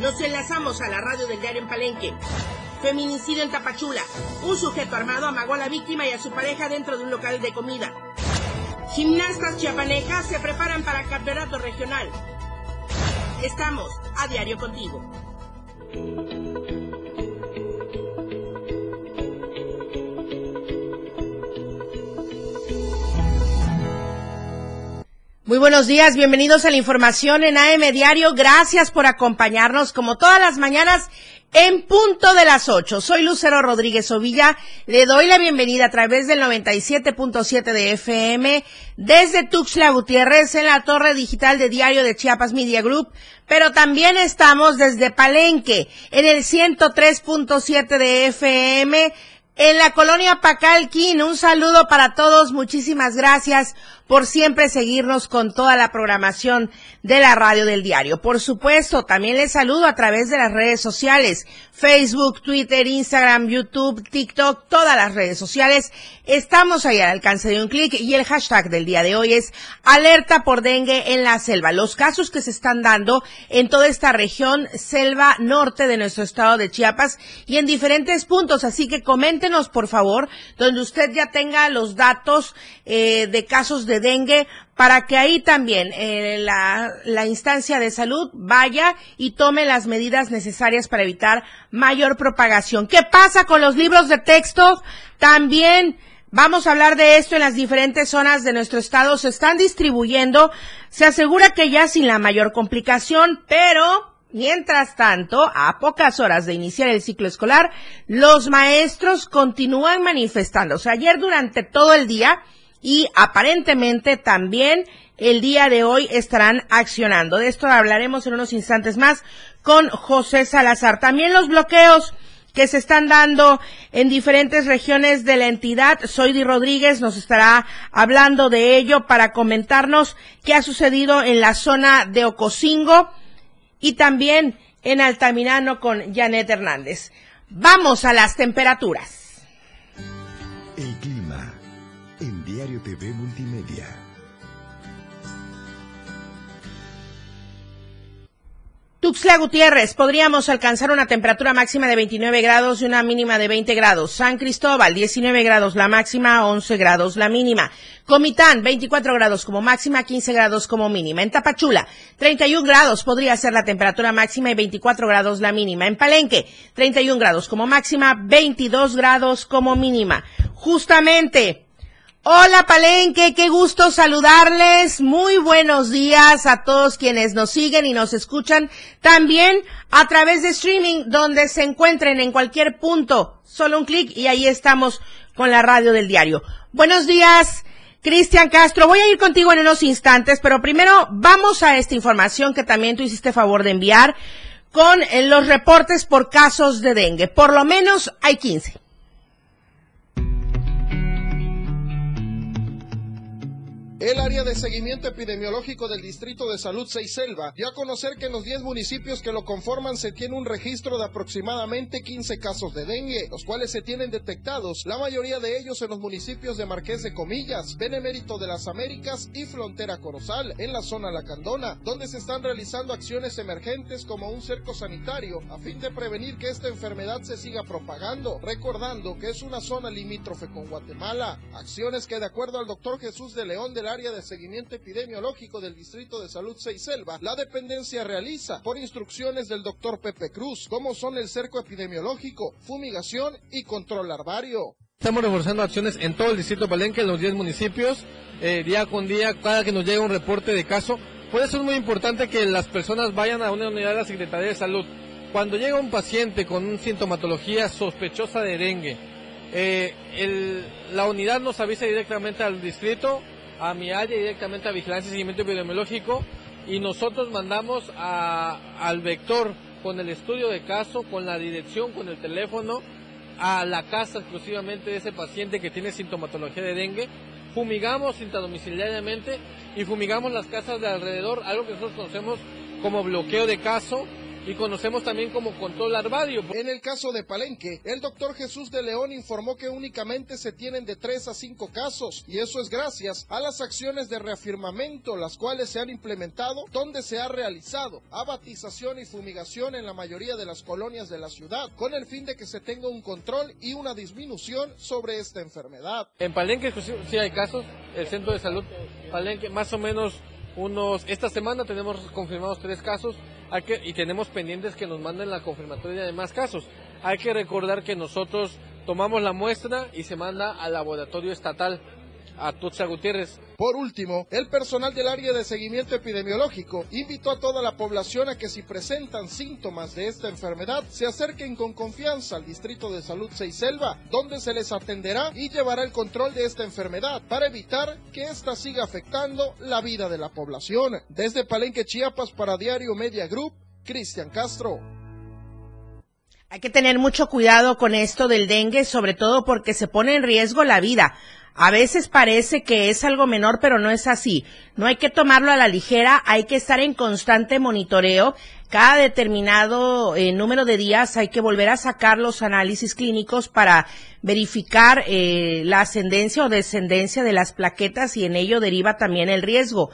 Nos enlazamos a la radio del diario en Palenque. Feminicidio en Tapachula. Un sujeto armado amagó a la víctima y a su pareja dentro de un local de comida. Gimnastas chiapanejas se preparan para campeonato regional. Estamos a diario contigo. Muy buenos días, bienvenidos a la información en AM Diario. Gracias por acompañarnos como todas las mañanas en punto de las 8. Soy Lucero Rodríguez Ovilla. Le doy la bienvenida a través del 97.7 de FM desde Tuxtla Gutiérrez en la torre digital de Diario de Chiapas Media Group, pero también estamos desde Palenque en el 103.7 de FM en la colonia Pacalquín. Un saludo para todos. Muchísimas gracias por siempre seguirnos con toda la programación de la radio del diario. Por supuesto, también les saludo a través de las redes sociales, Facebook, Twitter, Instagram, YouTube, TikTok, todas las redes sociales. Estamos ahí al alcance de un clic y el hashtag del día de hoy es alerta por dengue en la selva. Los casos que se están dando en toda esta región, selva norte de nuestro estado de Chiapas y en diferentes puntos. Así que coméntenos, por favor, donde usted ya tenga los datos eh, de casos de dengue para que ahí también eh, la, instancia de salud vaya y tome las medidas necesarias para evitar mayor propagación. ¿Qué pasa con los libros de texto? También Vamos a hablar de esto en las diferentes zonas de nuestro estado. Se están distribuyendo. Se asegura que ya sin la mayor complicación, pero Mientras tanto, a pocas horas de iniciar el ciclo escolar, los maestros continúan manifestándose. Ayer durante todo el día y aparentemente también el día de hoy estarán accionando. De esto hablaremos en unos instantes más con José Salazar. También los bloqueos que se están dando en diferentes regiones de la entidad. Soydi Rodríguez nos estará hablando de ello para comentarnos qué ha sucedido en la zona de Ocosingo y también en Altamirano con Janet Hernández. Vamos a las temperaturas. Diario TV Multimedia. Tuxtla Gutiérrez, podríamos alcanzar una temperatura máxima de 29 grados y una mínima de 20 grados. San Cristóbal, 19 grados la máxima, 11 grados la mínima. Comitán, 24 grados como máxima, 15 grados como mínima. En Tapachula, 31 grados podría ser la temperatura máxima y 24 grados la mínima. En Palenque, 31 grados como máxima, 22 grados como mínima. Justamente, Hola Palenque, qué gusto saludarles. Muy buenos días a todos quienes nos siguen y nos escuchan también a través de streaming donde se encuentren en cualquier punto. Solo un clic y ahí estamos con la radio del diario. Buenos días. Cristian Castro, voy a ir contigo en unos instantes, pero primero vamos a esta información que también tú hiciste favor de enviar con los reportes por casos de dengue. Por lo menos hay 15. El área de seguimiento epidemiológico del Distrito de Salud Selva dio a conocer que en los 10 municipios que lo conforman se tiene un registro de aproximadamente 15 casos de dengue, los cuales se tienen detectados, la mayoría de ellos en los municipios de Marqués de Comillas, Benemérito de las Américas y Frontera Corozal, en la zona Lacandona, donde se están realizando acciones emergentes como un cerco sanitario a fin de prevenir que esta enfermedad se siga propagando, recordando que es una zona limítrofe con Guatemala, acciones que de acuerdo al doctor Jesús de León de área de seguimiento epidemiológico del Distrito de Salud Selva, la dependencia realiza por instrucciones del doctor Pepe Cruz, como son el cerco epidemiológico, fumigación y control larvario. Estamos reforzando acciones en todo el distrito Palenque, en los 10 municipios, eh, día con día, cada que nos llega un reporte de caso. Por eso es muy importante que las personas vayan a una unidad de la Secretaría de Salud. Cuando llega un paciente con una sintomatología sospechosa de dengue, eh, la unidad nos avisa directamente al distrito, a mi área directamente a Vigilancia y Seguimiento Epidemiológico y nosotros mandamos al vector con el estudio de caso, con la dirección, con el teléfono, a la casa exclusivamente de ese paciente que tiene sintomatología de dengue. Fumigamos intradomiciliariamente y fumigamos las casas de alrededor, algo que nosotros conocemos como bloqueo de caso. Y conocemos también como control larvario. En el caso de Palenque, el doctor Jesús de León informó que únicamente se tienen de 3 a 5 casos y eso es gracias a las acciones de reafirmamento, las cuales se han implementado, donde se ha realizado abatización y fumigación en la mayoría de las colonias de la ciudad, con el fin de que se tenga un control y una disminución sobre esta enfermedad. En Palenque sí hay casos, el centro de salud Palenque más o menos unos, esta semana tenemos confirmados tres casos hay que, y tenemos pendientes que nos manden la confirmatoria de más casos. Hay que recordar que nosotros tomamos la muestra y se manda al laboratorio estatal a Tutsa Gutiérrez. Por último, el personal del área de seguimiento epidemiológico invitó a toda la población a que si presentan síntomas de esta enfermedad, se acerquen con confianza al Distrito de Salud Seiselva, donde se les atenderá y llevará el control de esta enfermedad para evitar que ésta siga afectando la vida de la población. Desde Palenque, Chiapas, para Diario Media Group, Cristian Castro. Hay que tener mucho cuidado con esto del dengue, sobre todo porque se pone en riesgo la vida. A veces parece que es algo menor, pero no es así. No hay que tomarlo a la ligera, hay que estar en constante monitoreo. Cada determinado eh, número de días hay que volver a sacar los análisis clínicos para verificar eh, la ascendencia o descendencia de las plaquetas y en ello deriva también el riesgo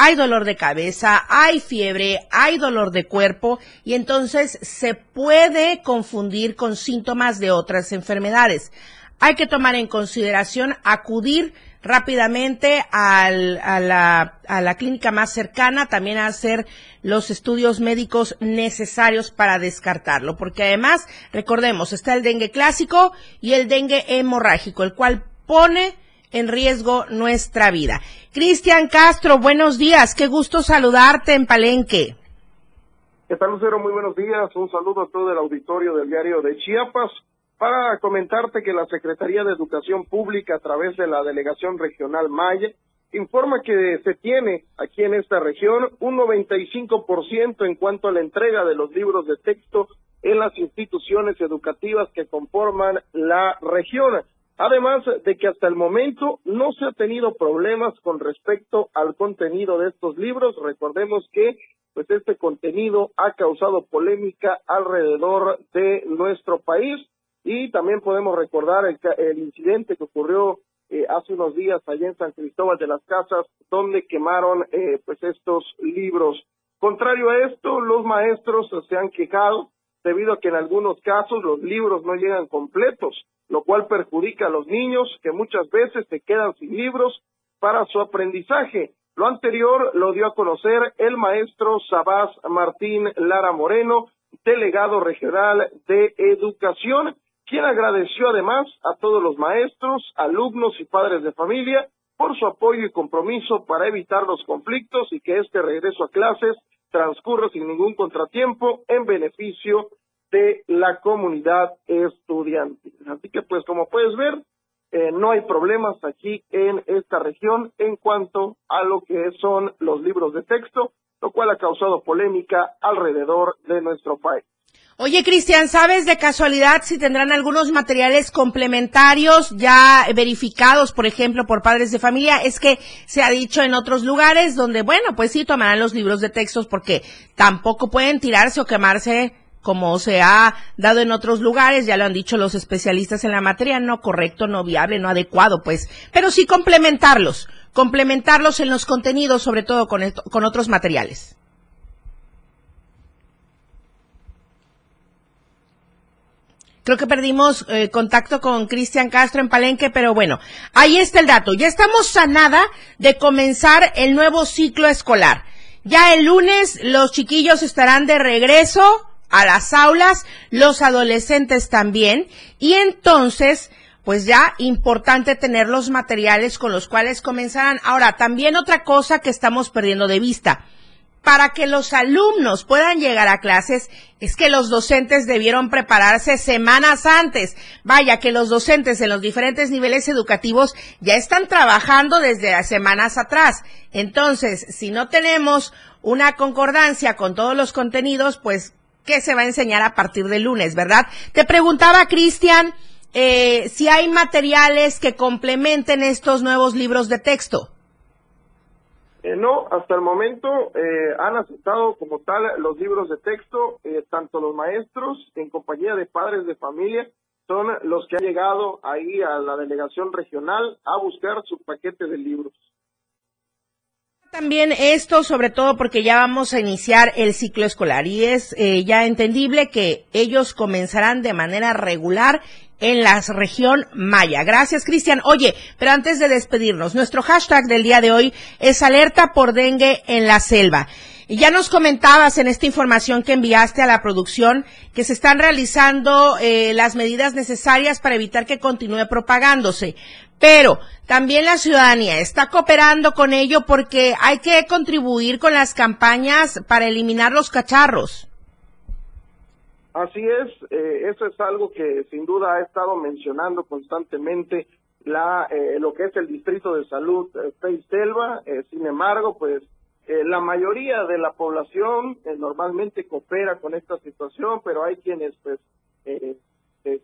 hay dolor de cabeza, hay fiebre, hay dolor de cuerpo y entonces se puede confundir con síntomas de otras enfermedades hay que tomar en consideración acudir rápidamente a, la, a la clínica más cercana, también a hacer los estudios médicos necesarios para descartarlo, porque además, recordemos, está el dengue clásico y el dengue hemorrágico, el cual pone en riesgo nuestra vida. Cristian Castro, buenos días, qué gusto saludarte en Palenque. ¿Qué tal, Lucero? Muy buenos días. Un saludo a todo el auditorio del diario de Chiapas para comentarte que la Secretaría de Educación Pública, a través de la Delegación Regional Maya, informa que se tiene aquí en esta región un 95% en cuanto a la entrega de los libros de texto en las instituciones educativas que conforman la región. Además de que hasta el momento no se ha tenido problemas con respecto al contenido de estos libros. Recordemos que pues este contenido ha causado polémica alrededor de nuestro país y también podemos recordar el, incidente que ocurrió eh, hace unos días allá en San Cristóbal de las Casas, donde quemaron eh, pues estos libros. Contrario a esto, los maestros se han quejado debido a que en algunos casos los libros no llegan completos, lo cual perjudica a los niños que muchas veces se quedan sin libros para su aprendizaje. Lo anterior lo dio a conocer el maestro Sabás Martín Lara Moreno, delegado regional de educación, quien agradeció además a todos los maestros, alumnos y padres de familia por su apoyo y compromiso para evitar los conflictos y que este regreso a clases transcurra sin ningún contratiempo en beneficio de la comunidad estudiantil. Así que pues como puedes ver, eh, no hay problemas aquí en esta región en cuanto a lo que son los libros de texto, lo cual ha causado polémica alrededor de nuestro país. Oye, Cristian, ¿sabes de casualidad si tendrán algunos materiales complementarios ya verificados, por ejemplo, por padres de familia? Es que se ha dicho en otros lugares donde, bueno, pues sí tomarán los libros de textos porque tampoco pueden tirarse o quemarse como se ha dado en otros lugares, ya lo han dicho los especialistas en la materia, no correcto, no viable, no adecuado, pues, pero sí complementarlos, complementarlos en los contenidos, sobre todo con, con otros materiales. Creo que perdimos eh, contacto con Cristian Castro en Palenque, pero bueno, ahí está el dato. Ya estamos sanada de comenzar el nuevo ciclo escolar. Ya el lunes los chiquillos estarán de regreso a las aulas, los adolescentes también, y entonces, pues ya importante tener los materiales con los cuales comenzarán. Ahora, también otra cosa que estamos perdiendo de vista para que los alumnos puedan llegar a clases es que los docentes debieron prepararse semanas antes. Vaya que los docentes en los diferentes niveles educativos ya están trabajando desde semanas atrás. Entonces, si no tenemos una concordancia con todos los contenidos, pues, ¿qué se va a enseñar a partir del lunes, verdad? Te preguntaba, Cristian, eh, si hay materiales que complementen estos nuevos libros de texto. Eh, no, hasta el momento eh, han aceptado como tal los libros de texto, eh, tanto los maestros en compañía de padres de familia son los que han llegado ahí a la delegación regional a buscar su paquete de libros. También esto, sobre todo porque ya vamos a iniciar el ciclo escolar y es ya entendible que ellos comenzarán de manera regular en la región Maya. Gracias, Cristian. Oye, pero antes de despedirnos, nuestro hashtag del día de hoy es alerta por dengue en la selva. Y ya nos comentabas en esta información que enviaste a la producción que se están realizando eh, las medidas necesarias para evitar que continúe propagándose. Pero también la ciudadanía está cooperando con ello porque hay que contribuir con las campañas para eliminar los cacharros. Así es, eh, eso es algo que sin duda ha estado mencionando constantemente la, eh, lo que es el Distrito de Salud eh, Selva. Eh, sin embargo, pues eh, la mayoría de la población normalmente coopera con esta situación, pero hay quienes, pues,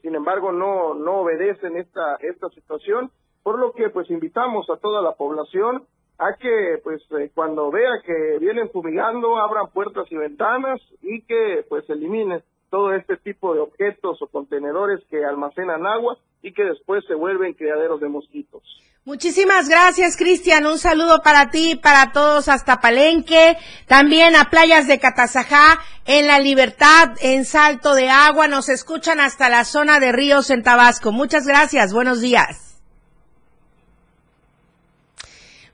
sin embargo, no no obedecen esta esta situación, por lo que, pues, invitamos a toda la población a que, pues, cuando vea que vienen fumigando, abran puertas y ventanas y que, pues, eliminen todo este tipo de objetos o contenedores que almacenan agua y que después se vuelven criaderos de mosquitos. Muchísimas gracias, Cristian. Un saludo para ti, para todos hasta Palenque, también a playas de Catazajá, en La Libertad, en Salto de Agua. Nos escuchan hasta la zona de Ríos en Tabasco. Muchas gracias. Buenos días.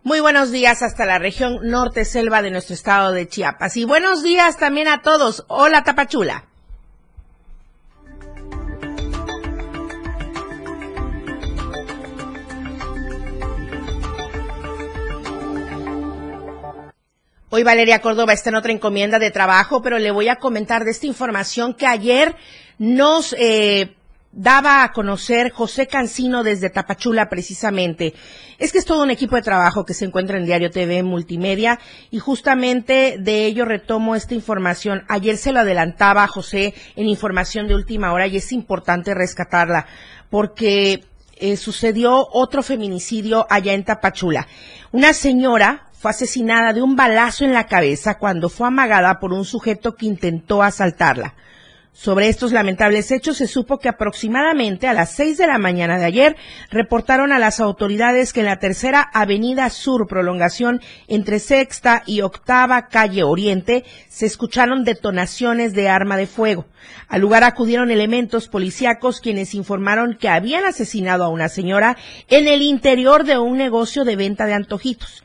Muy buenos días hasta la región norte selva de nuestro estado de Chiapas. Y buenos días también a todos. Hola, Tapachula. Hoy Valeria Córdoba está en otra encomienda de trabajo, pero le voy a comentar de esta información que ayer nos eh, daba a conocer José Cancino desde Tapachula precisamente. Es que es todo un equipo de trabajo que se encuentra en Diario TV Multimedia y justamente de ello retomo esta información. Ayer se lo adelantaba José en información de última hora y es importante rescatarla porque eh, sucedió otro feminicidio allá en Tapachula. Una señora fue asesinada de un balazo en la cabeza cuando fue amagada por un sujeto que intentó asaltarla. Sobre estos lamentables hechos se supo que aproximadamente a las seis de la mañana de ayer reportaron a las autoridades que en la tercera Avenida Sur, prolongación entre Sexta y Octava Calle Oriente, se escucharon detonaciones de arma de fuego. Al lugar acudieron elementos policíacos quienes informaron que habían asesinado a una señora en el interior de un negocio de venta de antojitos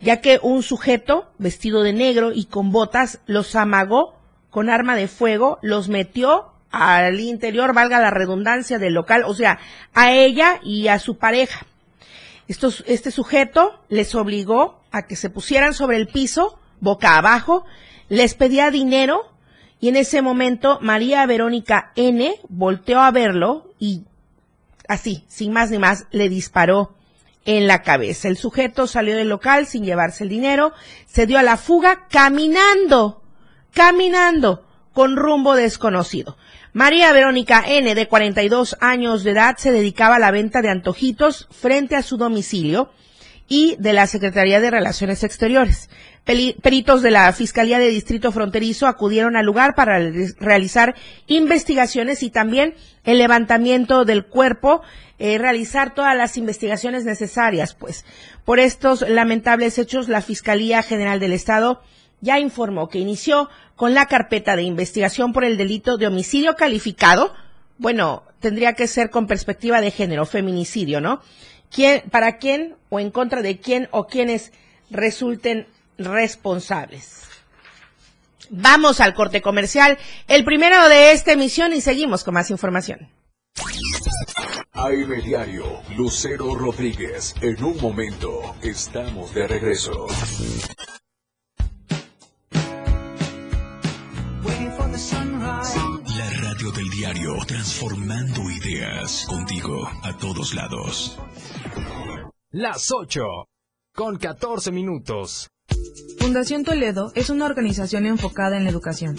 ya que un sujeto vestido de negro y con botas los amagó con arma de fuego, los metió al interior, valga la redundancia del local, o sea, a ella y a su pareja. Este sujeto les obligó a que se pusieran sobre el piso, boca abajo, les pedía dinero y en ese momento María Verónica N volteó a verlo y así, sin más ni más, le disparó en la cabeza. El sujeto salió del local sin llevarse el dinero, se dio a la fuga caminando, caminando con rumbo desconocido. María Verónica N, de 42 años de edad, se dedicaba a la venta de antojitos frente a su domicilio y de la Secretaría de Relaciones Exteriores. Peritos de la Fiscalía de Distrito Fronterizo acudieron al lugar para realizar investigaciones y también el levantamiento del cuerpo, eh, realizar todas las investigaciones necesarias, pues. Por estos lamentables hechos, la Fiscalía General del Estado ya informó que inició con la carpeta de investigación por el delito de homicidio calificado. Bueno, tendría que ser con perspectiva de género, feminicidio, ¿no? ¿Quién, para quién o en contra de quién o quienes resulten responsables. Vamos al corte comercial, el primero de esta emisión y seguimos con más información. AM Diario, Lucero Rodríguez. En un momento estamos de regreso. La radio del diario, transformando ideas contigo a todos lados. Las 8, con 14 minutos. Fundación Toledo es una organización enfocada en la educación.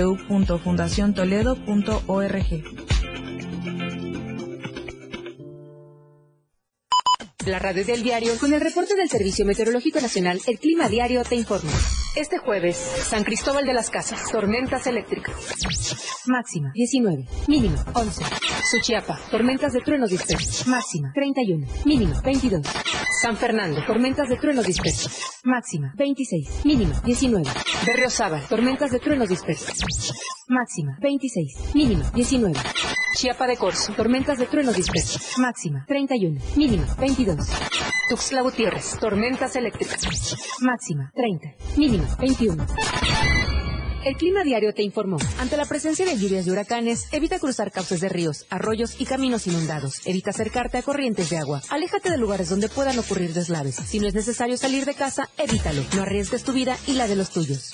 www.fundaciontoledo.org. La radio del diario con el reporte del Servicio Meteorológico Nacional, el Clima Diario te informa. Este jueves, San Cristóbal de las Casas, tormentas eléctricas. Máxima 19, mínima 11. Suchiapa, tormentas de truenos dispersos. Máxima 31, mínima 22. San Fernando, tormentas de truenos dispersos. Máxima 26, mínima 19. Berriozábal, tormentas de truenos dispersos. Máxima 26, mínima 19. Chiapa de Corzo, tormentas de truenos dispersos. Máxima 31, mínima 22. Tuxtla Gutiérrez, tormentas eléctricas. Máxima 30, mínima 21. El Clima Diario te informó. Ante la presencia de lluvias de huracanes, evita cruzar cauces de ríos, arroyos y caminos inundados. Evita acercarte a corrientes de agua. Aléjate de lugares donde puedan ocurrir deslaves. Si no es necesario salir de casa, evítalo. No arriesgues tu vida y la de los tuyos.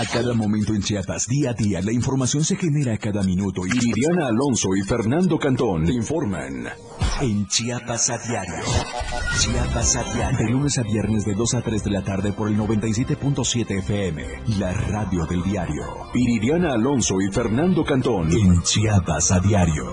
A cada momento en Chiapas, día a día, la información se genera cada minuto. Y Liliana Alonso y Fernando Cantón te informan en Chiapas a diario. Chiapas a diario. De lunes a viernes de 2 a 3 de la tarde por el 97.7 FM. La radio del diario. Iridiana Alonso y Fernando Cantón en Chiapas a diario.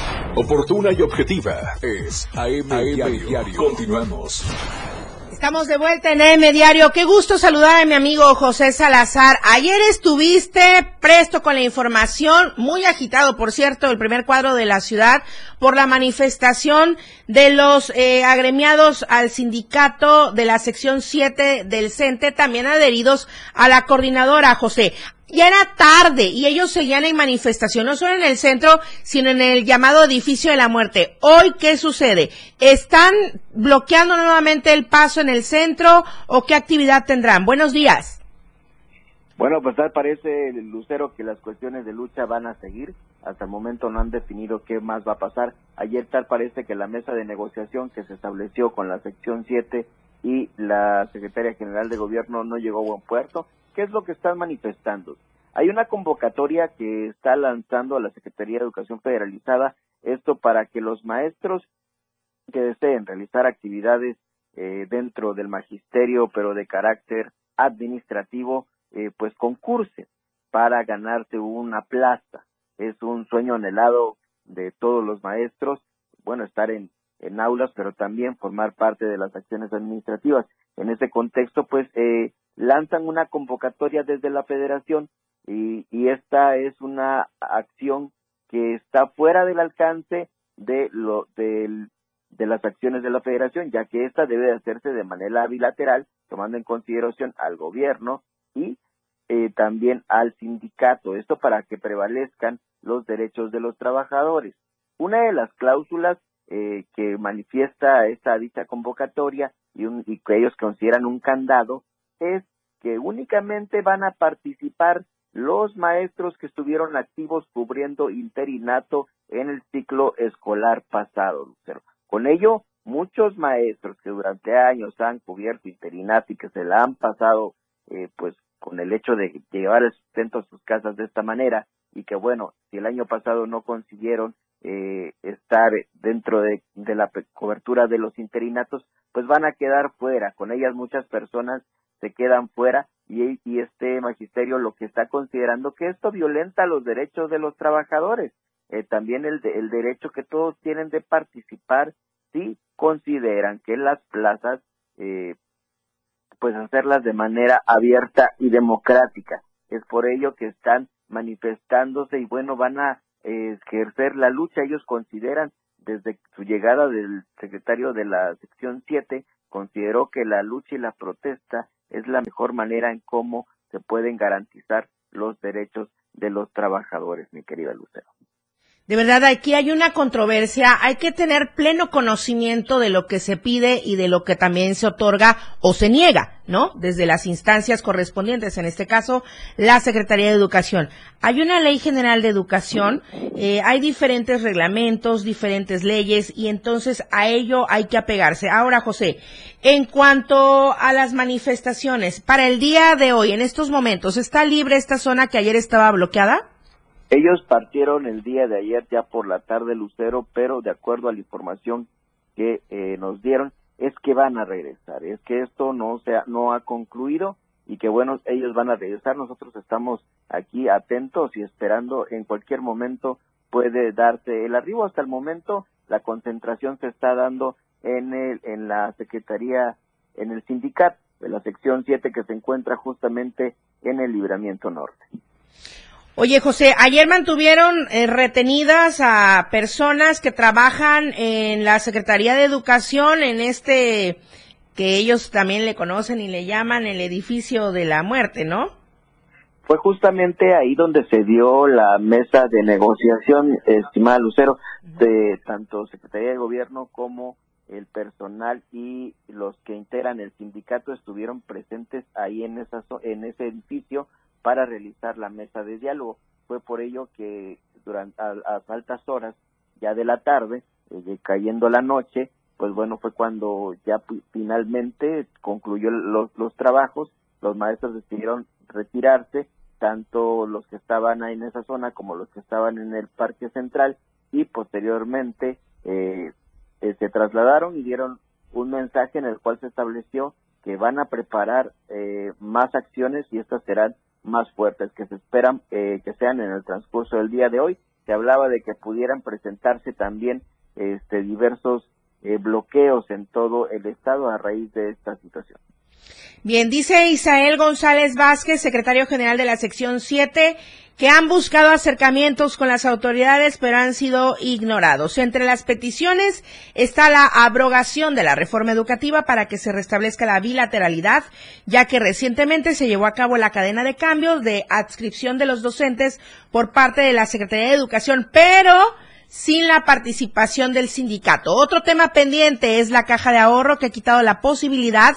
Oportuna y objetiva es AM, Diario. Continuamos. Estamos de vuelta en AM Diario. Qué gusto saludar a mi amigo José Salazar. Ayer estuviste presto con la información, muy agitado, por cierto, el primer cuadro de la ciudad por la manifestación de los eh, agremiados al sindicato de la sección 7 del CENTE, también adheridos a la coordinadora, José ya era tarde y ellos seguían en manifestación, no solo en el centro, sino en el llamado edificio de la muerte. Hoy, ¿qué sucede? ¿Están bloqueando nuevamente el paso en el centro o qué actividad tendrán? Buenos días. Bueno, pues tal parece, Lucero, que las cuestiones de lucha van a seguir. Hasta el momento no han definido qué más va a pasar. Ayer tal parece que la mesa de negociación que se estableció con la sección 7 y la secretaria general de gobierno no llegó a buen puerto. ¿Qué es lo que están manifestando? Hay una convocatoria que está lanzando a la Secretaría de Educación Federalizada, esto para que los maestros que deseen realizar actividades eh, dentro del magisterio, pero de carácter administrativo, eh, pues concursen para ganarse una plaza. Es un sueño anhelado de todos los maestros, bueno, estar en, en aulas, pero también formar parte de las acciones administrativas. En ese contexto, pues, eh, lanzan una convocatoria desde la federación y, y esta es una acción que está fuera del alcance de lo del de las acciones de la federación, ya que esta debe hacerse de manera bilateral, tomando en consideración al gobierno y eh, también al sindicato, esto para que prevalezcan los derechos de los trabajadores. Una de las cláusulas eh, que manifiesta esta dicha convocatoria y, un, y que ellos consideran un candado es que únicamente van a participar los maestros que estuvieron activos cubriendo interinato en el ciclo escolar pasado, Lucero. Con ello, muchos maestros que durante años han cubierto interinato y que se la han pasado, eh, pues, con el hecho de llevar el sustento a sus casas de esta manera, y que bueno, si el año pasado no consiguieron eh, estar dentro de, de la cobertura de los interinatos, pues van a quedar fuera. Con ellas muchas personas se quedan fuera y, este magisterio lo que está considerando que esto violenta los derechos de los trabajadores, eh, también el, el derecho que todos tienen de participar sí consideran que las plazas, eh, pues hacerlas de manera abierta y democrática. Es por ello que están manifestándose y bueno, van a eh, ejercer la lucha. Ellos consideran, desde su llegada del secretario de la sección 7, consideró que la lucha y la protesta es la mejor manera en cómo se pueden garantizar los derechos de los trabajadores, mi querida Lucero. De verdad, aquí hay una controversia, hay que tener pleno conocimiento de lo que se pide y de lo que también se otorga o se niega, ¿no? Desde las instancias correspondientes, en este caso, la Secretaría de Educación. Hay una ley general de educación, eh, hay diferentes reglamentos, diferentes leyes, y entonces a ello hay que apegarse. Ahora, José, en cuanto a las manifestaciones, para el día de hoy, en estos momentos, ¿está libre esta zona que ayer estaba bloqueada? Ellos partieron el día de ayer ya por la tarde Lucero, pero de acuerdo a la información que eh, nos dieron es que van a regresar, es que esto no se ha, no ha concluido y que bueno, ellos van a regresar, nosotros estamos aquí atentos y esperando en cualquier momento puede darse el arribo hasta el momento la concentración se está dando en el en la Secretaría en el sindicato de la sección 7 que se encuentra justamente en el Libramiento Norte. Oye, José, ayer mantuvieron eh, retenidas a personas que trabajan en la Secretaría de Educación en este que ellos también le conocen y le llaman el edificio de la muerte, ¿no? Fue justamente ahí donde se dio la mesa de negociación, estimada Lucero, de tanto Secretaría de Gobierno como el personal y los que integran el sindicato estuvieron presentes ahí en esa en ese edificio para realizar la mesa de diálogo. Fue por ello que durante a, altas horas ya de la tarde, eh, cayendo la noche, pues bueno, fue cuando ya finalmente concluyó los, los trabajos, los maestros decidieron retirarse, tanto los que estaban ahí en esa zona como los que estaban en el parque central y posteriormente eh, eh, se trasladaron y dieron un mensaje en el cual se estableció que van a preparar eh, más acciones y estas serán más fuertes que se esperan eh, que sean en el transcurso del día de hoy. Se hablaba de que pudieran presentarse también este, diversos eh, bloqueos en todo el estado a raíz de esta situación. Bien, dice Isael González Vázquez, secretario general de la sección 7, que han buscado acercamientos con las autoridades pero han sido ignorados. Entre las peticiones está la abrogación de la reforma educativa para que se restablezca la bilateralidad, ya que recientemente se llevó a cabo la cadena de cambios de adscripción de los docentes por parte de la Secretaría de Educación, pero sin la participación del sindicato. Otro tema pendiente es la caja de ahorro que ha quitado la posibilidad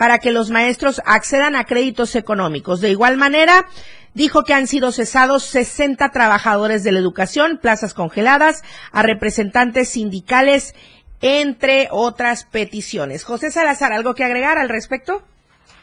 para que los maestros accedan a créditos económicos. De igual manera, dijo que han sido cesados 60 trabajadores de la educación, plazas congeladas, a representantes sindicales, entre otras peticiones. José Salazar, ¿algo que agregar al respecto?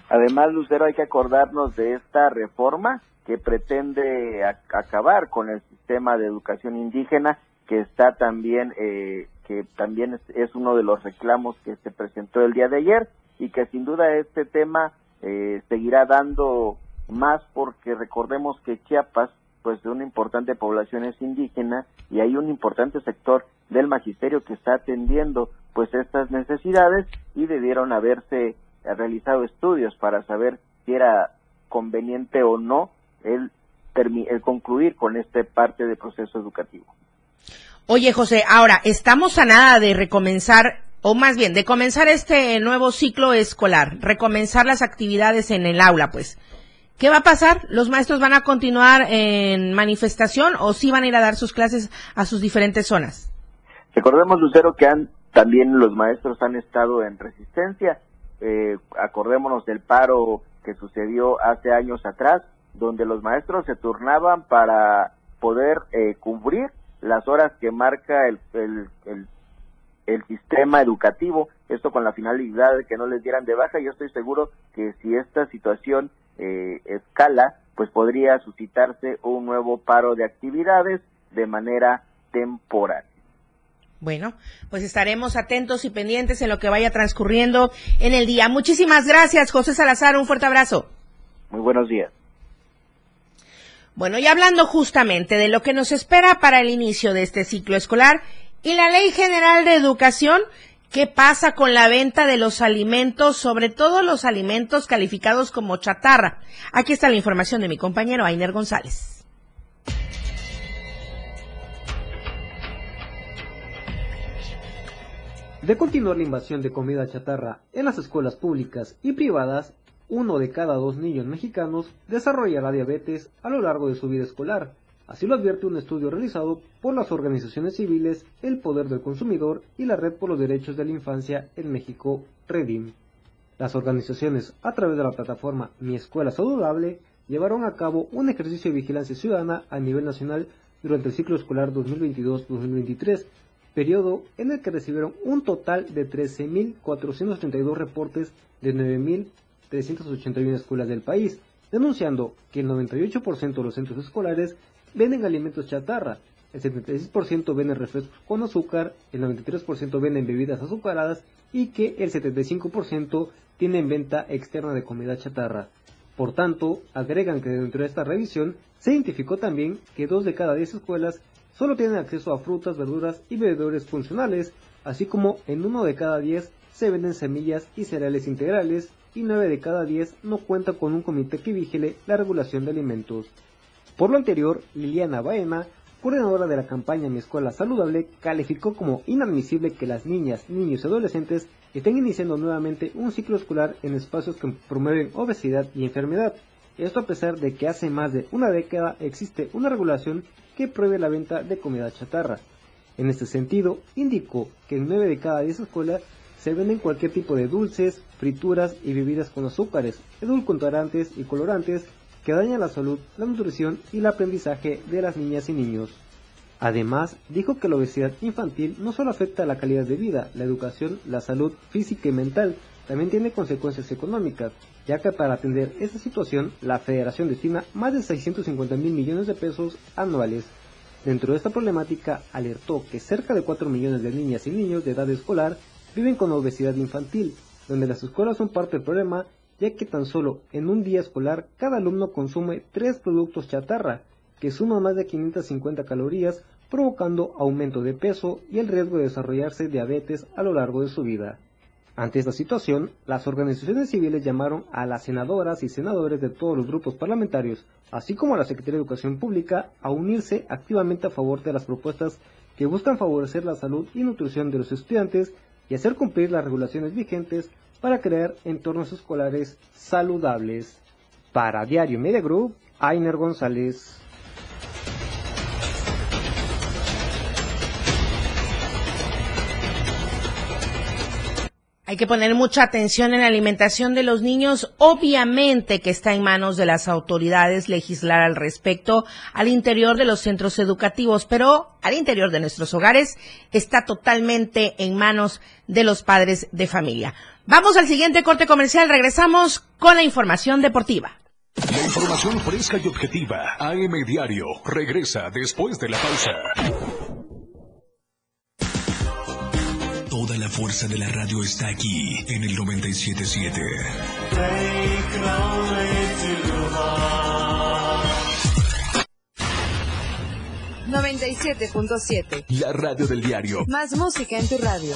Además, Lucero, hay que acordarnos de esta reforma que pretende acabar con el sistema de educación indígena, que está también, eh, que también es, uno de los reclamos que se presentó el día de ayer y que sin duda este tema eh, seguirá dando más porque recordemos que Chiapas pues de una importante población es indígena y hay un importante sector del magisterio que está atendiendo pues estas necesidades y debieron haberse realizado estudios para saber si era conveniente o no el, el concluir con este parte del proceso educativo. Oye, José, ahora estamos a nada de recomenzar o más bien de comenzar este nuevo ciclo escolar, recomenzar las actividades en el aula, pues. ¿Qué va a pasar? ¿Los maestros van a continuar en manifestación o sí van a ir a dar sus clases a sus diferentes zonas? Recordemos, Lucero, que han, también los maestros han estado en resistencia. Eh, acordémonos del paro que sucedió hace años atrás, donde los maestros se turnaban para poder eh, cubrir las horas que marca el, el el sistema educativo, esto con la finalidad de que no les dieran de baja. Yo estoy seguro que si esta situación eh, escala, pues podría suscitarse un nuevo paro de actividades de manera temporal. Bueno, pues estaremos atentos y pendientes en lo que vaya transcurriendo en el día. Muchísimas gracias, José Salazar. Un fuerte abrazo. Muy buenos días. Bueno, y hablando justamente de lo que nos espera para el inicio de este ciclo escolar, y la Ley General de Educación ¿Qué pasa con la venta de los alimentos, sobre todo los alimentos calificados como chatarra? Aquí está la información de mi compañero Ainer González. De continuar la invasión de comida chatarra en las escuelas públicas y privadas, uno de cada dos niños mexicanos desarrollará diabetes a lo largo de su vida escolar, Así lo advierte un estudio realizado por las organizaciones civiles El Poder del Consumidor y la Red por los Derechos de la Infancia en México, Redim. Las organizaciones, a través de la plataforma Mi Escuela Saludable, llevaron a cabo un ejercicio de vigilancia ciudadana a nivel nacional durante el ciclo escolar 2022-2023, periodo en el que recibieron un total de 13.432 reportes de 9.381 escuelas del país, denunciando que el 98% de los centros escolares venden alimentos chatarra, el 76% venden refrescos con azúcar, el 93% venden bebidas azucaradas y que el 75% tienen venta externa de comida chatarra. Por tanto, agregan que dentro de esta revisión se identificó también que dos de cada 10 escuelas solo tienen acceso a frutas, verduras y bebedores funcionales, así como en uno de cada 10 se venden semillas y cereales integrales y 9 de cada 10 no cuenta con un comité que vigile la regulación de alimentos. Por lo anterior, Liliana Baena, coordinadora de la campaña Mi Escuela Saludable, calificó como inadmisible que las niñas, niños y adolescentes estén iniciando nuevamente un ciclo escolar en espacios que promueven obesidad y enfermedad. Esto a pesar de que hace más de una década existe una regulación que prohíbe la venta de comida chatarra. En este sentido, indicó que en 9 de cada 10 escuelas se venden cualquier tipo de dulces, frituras y bebidas con azúcares, edulcorantes y colorantes que daña la salud, la nutrición y el aprendizaje de las niñas y niños. Además, dijo que la obesidad infantil no solo afecta a la calidad de vida, la educación, la salud física y mental, también tiene consecuencias económicas, ya que para atender esta situación, la Federación destina más de 650 mil millones de pesos anuales. Dentro de esta problemática, alertó que cerca de 4 millones de niñas y niños de edad escolar viven con obesidad infantil, donde las escuelas son parte del problema ya que tan solo en un día escolar cada alumno consume tres productos chatarra, que suman más de 550 calorías, provocando aumento de peso y el riesgo de desarrollarse diabetes a lo largo de su vida. Ante esta situación, las organizaciones civiles llamaron a las senadoras y senadores de todos los grupos parlamentarios, así como a la Secretaría de Educación Pública, a unirse activamente a favor de las propuestas que buscan favorecer la salud y nutrición de los estudiantes y hacer cumplir las regulaciones vigentes para crear entornos escolares saludables. Para Diario Media Group, Ainer González. Hay que poner mucha atención en la alimentación de los niños. Obviamente que está en manos de las autoridades legislar al respecto al interior de los centros educativos, pero al interior de nuestros hogares está totalmente en manos de los padres de familia. Vamos al siguiente corte comercial. Regresamos con la información deportiva. La información fresca y objetiva. AM Diario regresa después de la pausa. Toda la fuerza de la radio está aquí en el 977. 97.7. La radio del diario. Más música en tu radio.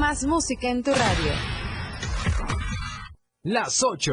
Más música en tu radio. Las 8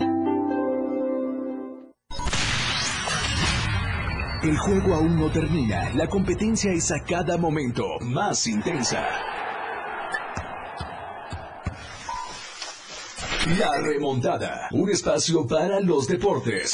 El juego aún no termina. La competencia es a cada momento más intensa. La remontada. Un espacio para los deportes.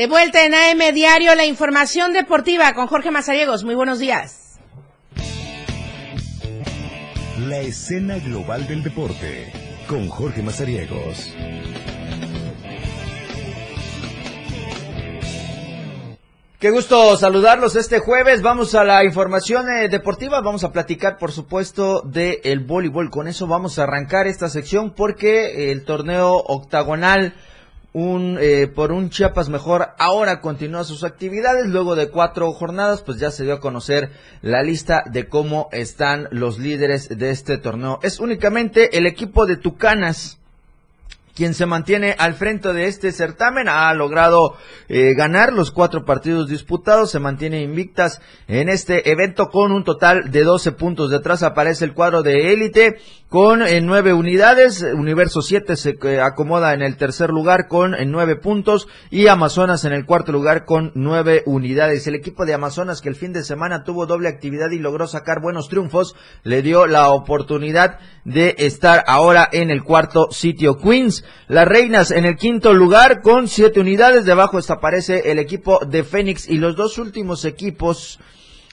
De vuelta en AM Diario, la información deportiva con Jorge Mazariegos. Muy buenos días. La escena global del deporte con Jorge Mazariegos. Qué gusto saludarlos este jueves. Vamos a la información eh, deportiva. Vamos a platicar, por supuesto, del el voleibol. Con eso vamos a arrancar esta sección porque el torneo octagonal un eh, por un Chiapas mejor ahora continúa sus actividades luego de cuatro jornadas pues ya se dio a conocer la lista de cómo están los líderes de este torneo es únicamente el equipo de Tucanas quien se mantiene al frente de este certamen, ha logrado eh, ganar los cuatro partidos disputados, se mantiene invictas en este evento con un total de 12 puntos. Detrás aparece el cuadro de élite con eh, nueve unidades, Universo 7 se eh, acomoda en el tercer lugar con nueve puntos y Amazonas en el cuarto lugar con nueve unidades. El equipo de Amazonas que el fin de semana tuvo doble actividad y logró sacar buenos triunfos, le dio la oportunidad de estar ahora en el cuarto sitio. Queens las Reinas en el quinto lugar con siete unidades. Debajo aparece el equipo de Fénix y los dos últimos equipos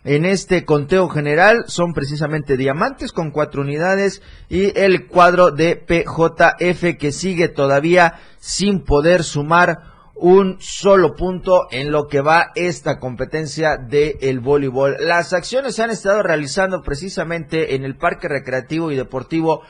en este conteo general son precisamente Diamantes con cuatro unidades y el cuadro de PJF que sigue todavía sin poder sumar un solo punto en lo que va esta competencia del el voleibol. Las acciones se han estado realizando precisamente en el Parque Recreativo y Deportivo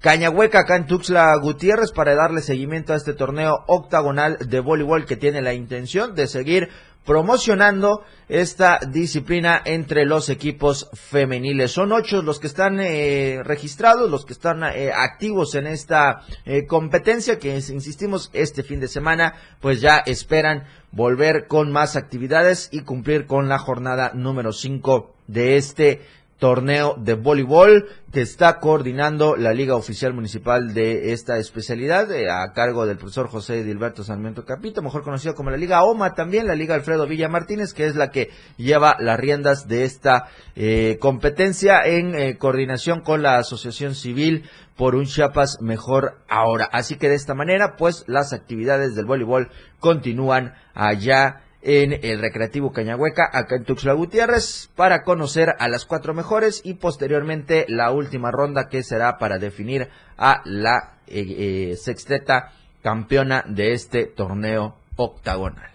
Cañahueca acá en Tuxla Gutiérrez para darle seguimiento a este torneo octagonal de voleibol que tiene la intención de seguir promocionando esta disciplina entre los equipos femeniles. Son ocho los que están eh, registrados, los que están eh, activos en esta eh, competencia que, insistimos, este fin de semana, pues ya esperan volver con más actividades y cumplir con la jornada número cinco de este torneo de voleibol que está coordinando la Liga Oficial Municipal de esta especialidad eh, a cargo del profesor José Dilberto Sarmiento Capito, mejor conocido como la Liga OMA, también la Liga Alfredo Villa Martínez, que es la que lleva las riendas de esta eh, competencia en eh, coordinación con la Asociación Civil por un Chiapas mejor ahora. Así que de esta manera, pues las actividades del voleibol continúan allá en el Recreativo Cañahueca, acá en Tuxtla Gutiérrez, para conocer a las cuatro mejores y posteriormente la última ronda que será para definir a la eh, eh, sexteta campeona de este torneo octagonal.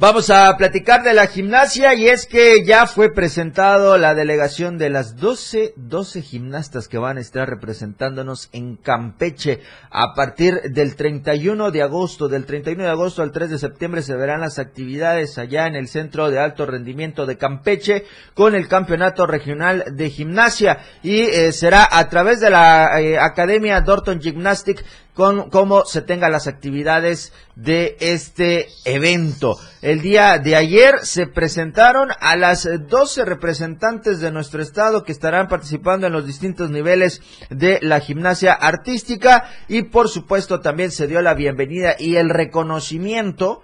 Vamos a platicar de la gimnasia y es que ya fue presentado la delegación de las 12, 12 gimnastas que van a estar representándonos en Campeche a partir del 31 de agosto. Del 31 de agosto al 3 de septiembre se verán las actividades allá en el Centro de Alto Rendimiento de Campeche con el Campeonato Regional de Gimnasia y eh, será a través de la eh, Academia Dorton Gymnastic con cómo se tengan las actividades de este evento. El día de ayer se presentaron a las 12 representantes de nuestro estado que estarán participando en los distintos niveles de la gimnasia artística y por supuesto también se dio la bienvenida y el reconocimiento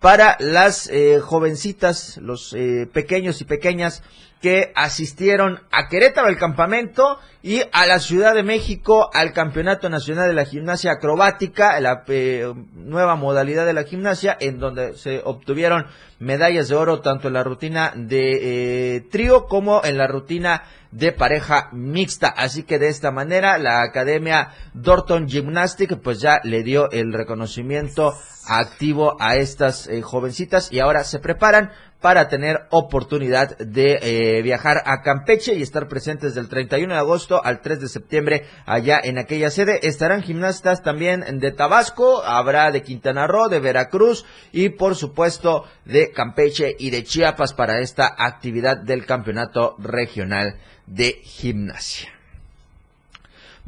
para las eh, jovencitas, los eh, pequeños y pequeñas que asistieron a Querétaro al campamento y a la Ciudad de México al Campeonato Nacional de la Gimnasia Acrobática, la eh, nueva modalidad de la gimnasia, en donde se obtuvieron medallas de oro tanto en la rutina de trío como en la rutina de pareja mixta. Así que de esta manera la Academia Dorton Gymnastic pues ya le dio el reconocimiento activo a estas eh, jovencitas y ahora se preparan para tener oportunidad de eh, viajar a Campeche y estar presentes del 31 de agosto al 3 de septiembre allá en aquella sede. Estarán gimnastas también de Tabasco, habrá de Quintana Roo, de Veracruz y por supuesto de Campeche y de Chiapas para esta actividad del campeonato regional de gimnasia.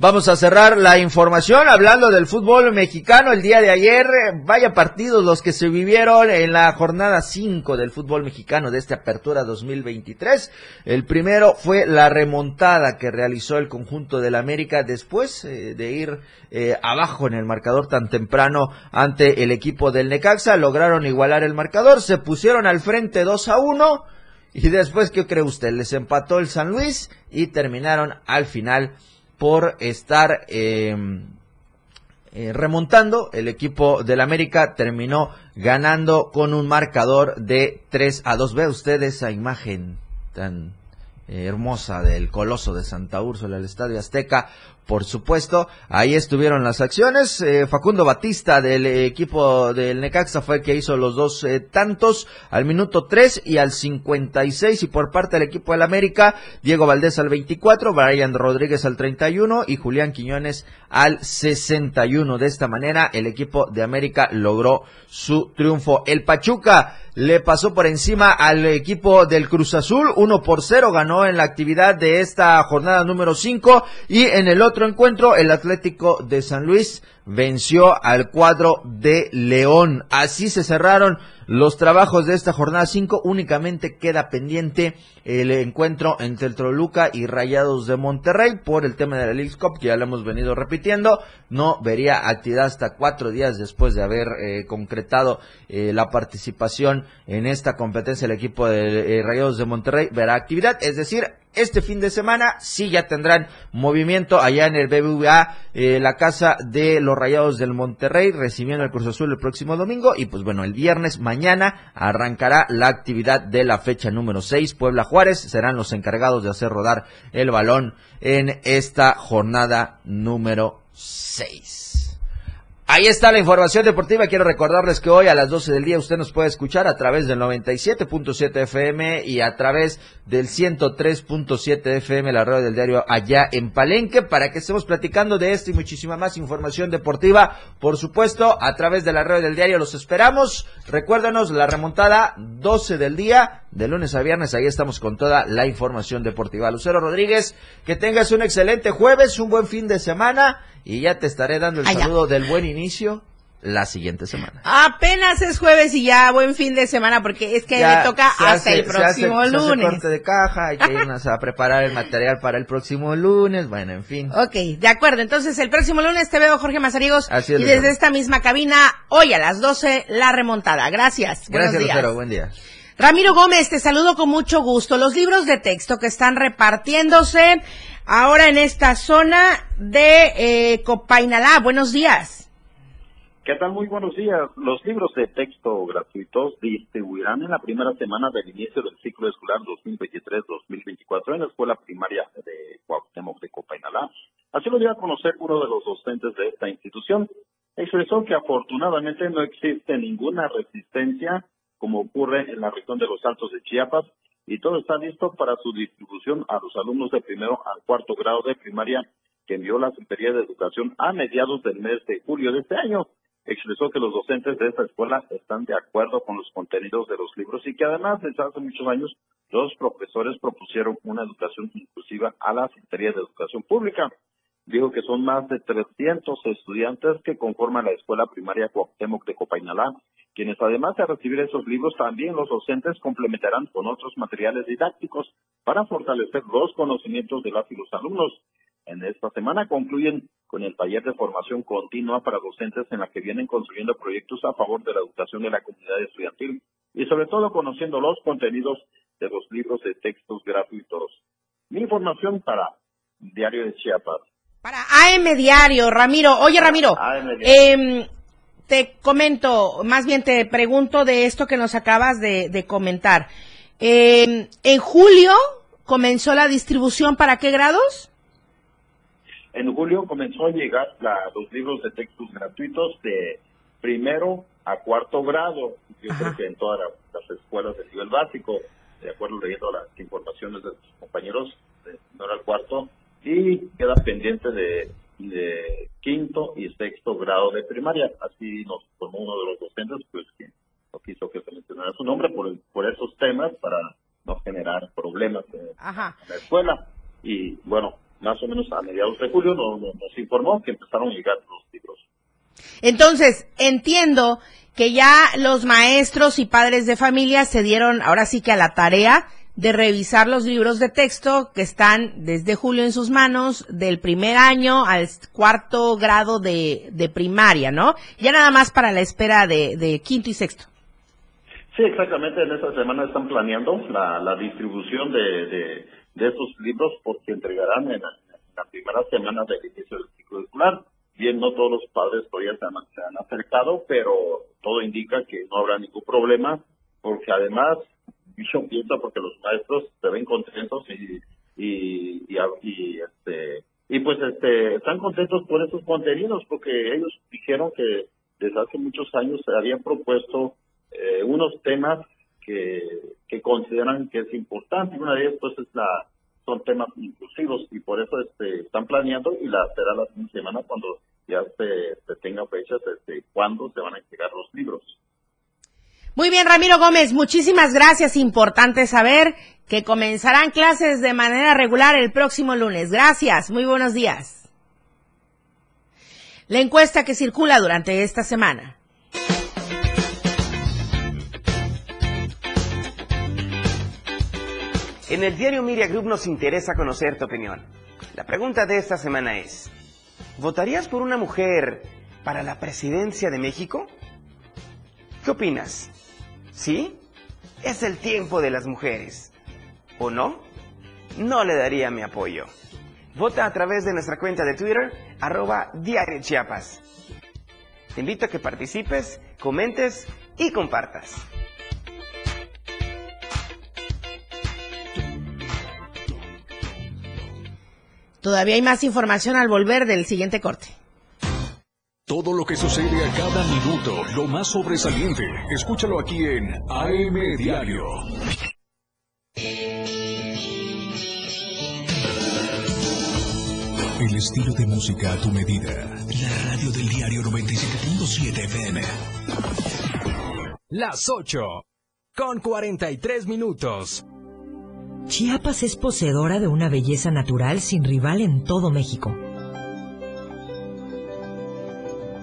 Vamos a cerrar la información hablando del fútbol mexicano el día de ayer. Vaya partidos los que se vivieron en la jornada 5 del fútbol mexicano de esta apertura 2023. El primero fue la remontada que realizó el conjunto del América después eh, de ir eh, abajo en el marcador tan temprano ante el equipo del Necaxa. Lograron igualar el marcador, se pusieron al frente 2 a 1. Y después, ¿qué cree usted? Les empató el San Luis y terminaron al final por estar em, eh, remontando. El equipo del América terminó ganando con un marcador de 3 a 2. Ve usted esa imagen tan eh, hermosa del coloso de Santa Úrsula, el Estadio Azteca, por supuesto. Ahí estuvieron las acciones. Eh, Facundo Batista del equipo del Necaxa fue el que hizo los dos eh, tantos al minuto 3 y al 56 y por parte del equipo del América, Diego Valdés al 24, Brian Rodríguez al 31 y Julián Quiñones al 61. De esta manera el equipo de América logró su triunfo. El Pachuca le pasó por encima al equipo del Cruz Azul, 1 por 0 ganó en la actividad de esta jornada número 5 y en el otro encuentro el Atlético de San Luis venció al cuadro de León. Así se cerraron los trabajos de esta jornada 5 únicamente queda pendiente el encuentro entre el Troluca y Rayados de Monterrey por el tema de la League Cup, que ya lo hemos venido repitiendo. No vería actividad hasta cuatro días después de haber eh, concretado eh, la participación en esta competencia. El equipo de eh, Rayados de Monterrey verá actividad, es decir, este fin de semana sí ya tendrán movimiento allá en el BBVA, la casa de los Rayados del Monterrey, recibiendo el Cruz Azul el próximo domingo. Y pues bueno, el viernes, mañana mañana arrancará la actividad de la fecha número 6. Puebla Juárez serán los encargados de hacer rodar el balón en esta jornada número 6. Ahí está la información deportiva. Quiero recordarles que hoy a las 12 del día usted nos puede escuchar a través del 97.7 FM y a través del 103.7 FM, la radio del diario allá en Palenque, para que estemos platicando de esto y muchísima más información deportiva. Por supuesto, a través de la radio del diario los esperamos. Recuérdanos la remontada 12 del día, de lunes a viernes. Ahí estamos con toda la información deportiva. Lucero Rodríguez, que tengas un excelente jueves, un buen fin de semana y ya te estaré dando el saludo del buen inicio la siguiente semana. Apenas es jueves y ya buen fin de semana porque es que me toca hasta el próximo lunes. Se hace corte de caja, hay que irnos a preparar el material para el próximo lunes, bueno, en fin. Ok, de acuerdo, entonces el próximo lunes te veo Jorge Mazarigos y desde esta misma cabina, hoy a las 12, la remontada. Gracias. Gracias, Lucero, buen día. Ramiro Gómez, te saludo con mucho gusto. Los libros de texto que están repartiéndose ahora en esta zona de eh, Copainalá. Buenos días. ¿Qué tal? Muy buenos días. Los libros de texto gratuitos distribuirán en la primera semana del inicio del ciclo escolar 2023-2024 en la escuela primaria de Cuauhtémoc de Copainalá. Así lo dio a conocer uno de los docentes de esta institución. Expresó que afortunadamente no existe ninguna resistencia como ocurre en la región de los Altos de Chiapas y todo está listo para su distribución a los alumnos de primero al cuarto grado de primaria que envió la Secretaría de Educación a mediados del mes de julio de este año. Expresó que los docentes de esta escuela están de acuerdo con los contenidos de los libros y que además desde hace muchos años los profesores propusieron una educación inclusiva a la Secretaría de Educación Pública. Dijo que son más de 300 estudiantes que conforman la escuela primaria Cuauhtémoc de Copainalá quienes además de recibir esos libros, también los docentes complementarán con otros materiales didácticos para fortalecer los conocimientos de las y los alumnos. en esta semana. Concluyen con el taller de formación continua para docentes en la que vienen construyendo proyectos a favor de la educación de la comunidad estudiantil y sobre todo conociendo los contenidos de los libros de textos gratuitos. Mi información para Diario de Chiapas. Para AM Diario, Ramiro. Oye, Ramiro, eh, te comento, más bien te pregunto de esto que nos acabas de, comentar. Eh, en julio comenzó la distribución para qué grados? En julio comenzó a llegar los libros de textos gratuitos de primero a cuarto grado. Yo creo que en todas las, escuelas de nivel básico, de acuerdo leyendo las informaciones de sus compañeros, de primero al cuarto, y queda pendiente de, quinto y sexto grado de primaria. Así nos formó uno de los docentes, pues que no quiso que se mencionara su nombre por, por esos temas para no generar problemas en, la escuela. Y bueno, más o menos a mediados de julio nos, nos informó que empezaron a llegar los libros. Entonces, entiendo que ya los maestros y padres de familia se dieron ahora sí que a la tarea de revisar los libros de texto que están desde julio en sus manos, del primer año al cuarto grado de, primaria, ¿no? Ya nada más para la espera de, quinto y sexto. Sí, exactamente. En esta semana están planeando la, distribución de, de, esos libros porque entregarán en la, primera semana del inicio del ciclo escolar. Bien, no todos los padres todavía se han, se han acercado, pero todo indica que no habrá ningún problema porque además yo pienso porque los maestros se ven contentos y y, y, este y pues este están contentos por esos contenidos porque ellos dijeron que desde hace muchos años se habían propuesto eh, unos temas que, que consideran que es importante y una de ellas pues es la son temas inclusivos y por eso este están planeando y la será la semana cuando ya se, se tenga fechas este cuándo se van a entregar los libros muy bien, Ramiro Gómez, muchísimas gracias. Importante saber que comenzarán clases de manera regular el próximo lunes. Gracias, muy buenos días. La encuesta que circula durante esta semana. En el diario Miria Group nos interesa conocer tu opinión. La pregunta de esta semana es, ¿votarías por una mujer para la presidencia de México? ¿Qué opinas? ¿Sí? Es el tiempo de las mujeres. ¿O no? No le daría mi apoyo. Vota a través de nuestra cuenta de Twitter, arroba Diario Chiapas. Te invito a que participes, comentes y compartas. Todavía hay más información al volver del siguiente corte. Todo lo que sucede a cada minuto, lo más sobresaliente, escúchalo aquí en AM Diario. El estilo de música a tu medida. La radio del diario 97.7 FM. Las 8. Con 43 minutos. Chiapas es poseedora de una belleza natural sin rival en todo México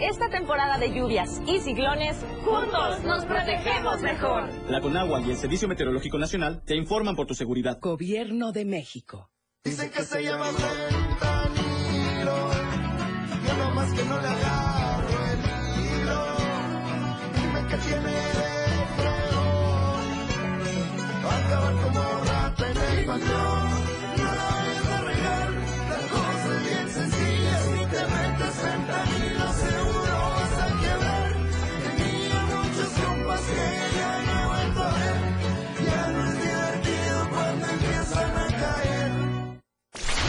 Esta temporada de lluvias y ciclones, juntos nos protegemos mejor. La Conagua y el Servicio Meteorológico Nacional te informan por tu seguridad. Gobierno de México. Dicen que se llama fentanilo. Yo nomás que no le agarro el hilo. Dime que tiene de feo. Acabar como rata en el patrón.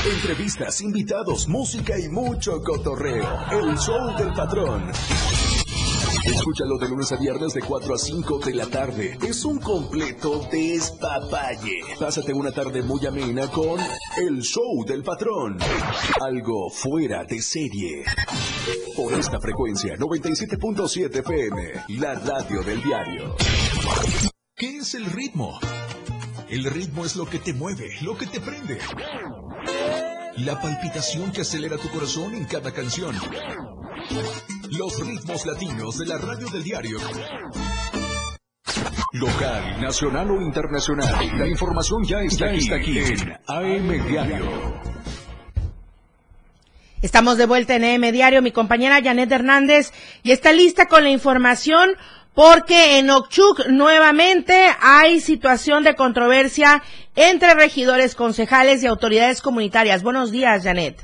Entrevistas, invitados, música y mucho cotorreo. El show del patrón. Escúchalo de lunes a viernes de 4 a 5 de la tarde. Es un completo despapalle. Pásate una tarde muy amena con El Show del Patrón. Algo fuera de serie. Por esta frecuencia, 97.7 FM, la radio del diario. ¿Qué es el ritmo? El ritmo es lo que te mueve, lo que te prende. La palpitación que acelera tu corazón en cada canción. Los ritmos latinos de la radio del diario. Local, nacional o internacional. La información ya está, Ya aquí, está aquí. en AM Diario. Estamos de vuelta en EM Diario, mi compañera Janet Hernández, y está lista con la información porque en Ochuc nuevamente hay situación de controversia entre regidores, concejales y autoridades comunitarias. Buenos días, Janet.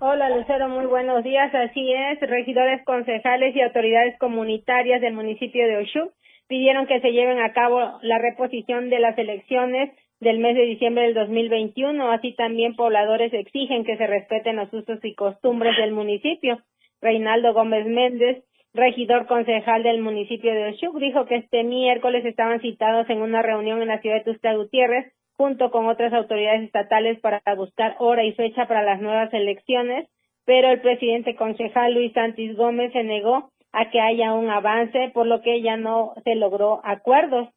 Hola Lucero, muy buenos días. Así es, regidores, concejales y autoridades comunitarias del municipio de Oshuk pidieron que se lleven a cabo la reposición de las elecciones del mes de diciembre del 2021. Así también pobladores exigen que se respeten los usos y costumbres del municipio. Reinaldo Gómez Méndez, regidor concejal del municipio de Oshuk, dijo que este miércoles estaban citados en una reunión en la ciudad de Tuxtla Gutiérrez junto con otras autoridades estatales para buscar hora y fecha para las nuevas elecciones, pero el presidente concejal Luis Santis Gómez se negó a que haya un avance, por lo que ya no se logró acuerdos.